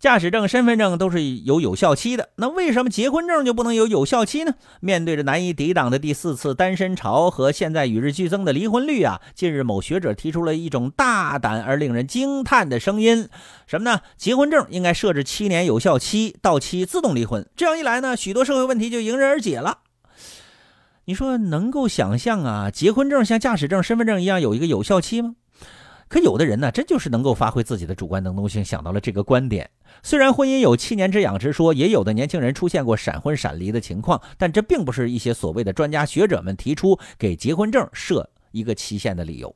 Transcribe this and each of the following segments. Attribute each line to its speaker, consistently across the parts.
Speaker 1: 驾驶证、身份证都是有有效期的，那为什么结婚证就不能有有效期呢？面对着难以抵挡的第四次单身潮和现在与日俱增的离婚率啊，近日某学者提出了一种大胆而令人惊叹的声音，什么呢？结婚证应该设置七年有效期，到期自动离婚。这样一来呢，许多社会问题就迎刃而解了。你说能够想象啊，结婚证像驾驶证、身份证一样有一个有效期吗？可有的人呢，真就是能够发挥自己的主观能动性，想到了这个观点。虽然婚姻有七年之痒之说，也有的年轻人出现过闪婚闪离的情况，但这并不是一些所谓的专家学者们提出给结婚证设一个期限的理由。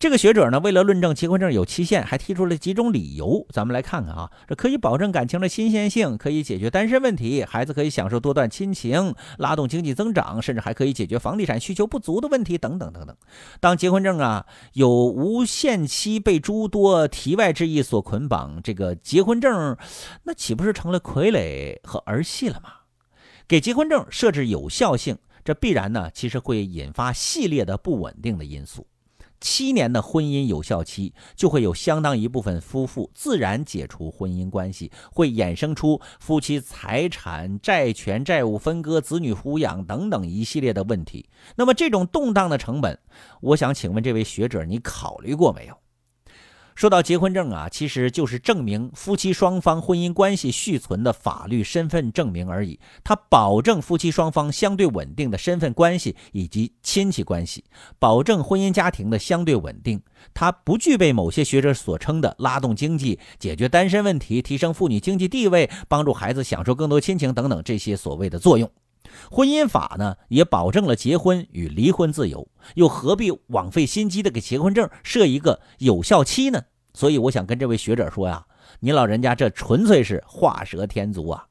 Speaker 1: 这个学者呢，为了论证结婚证有期限，还提出了几种理由。咱们来看看啊，这可以保证感情的新鲜性，可以解决单身问题，孩子可以享受多段亲情，拉动经济增长，甚至还可以解决房地产需求不足的问题等等等等。当结婚证啊有无限期被诸多题外之意所捆绑，这个结婚证那岂不是成了傀儡和儿戏了吗？给结婚证设置有效性，这必然呢其实会引发系列的不稳定的因素。七年的婚姻有效期，就会有相当一部分夫妇自然解除婚姻关系，会衍生出夫妻财产、债权、债务分割、子女抚养等等一系列的问题。那么，这种动荡的成本，我想请问这位学者，你考虑过没有？说到结婚证啊，其实就是证明夫妻双方婚姻关系续存的法律身份证明而已。它保证夫妻双方相对稳定的身份关系以及亲戚关系，保证婚姻家庭的相对稳定。它不具备某些学者所称的拉动经济、解决单身问题、提升妇女经济地位、帮助孩子享受更多亲情等等这些所谓的作用。婚姻法呢，也保证了结婚与离婚自由，又何必枉费心机的给结婚证设一个有效期呢？所以我想跟这位学者说呀，您老人家这纯粹是画蛇添足啊！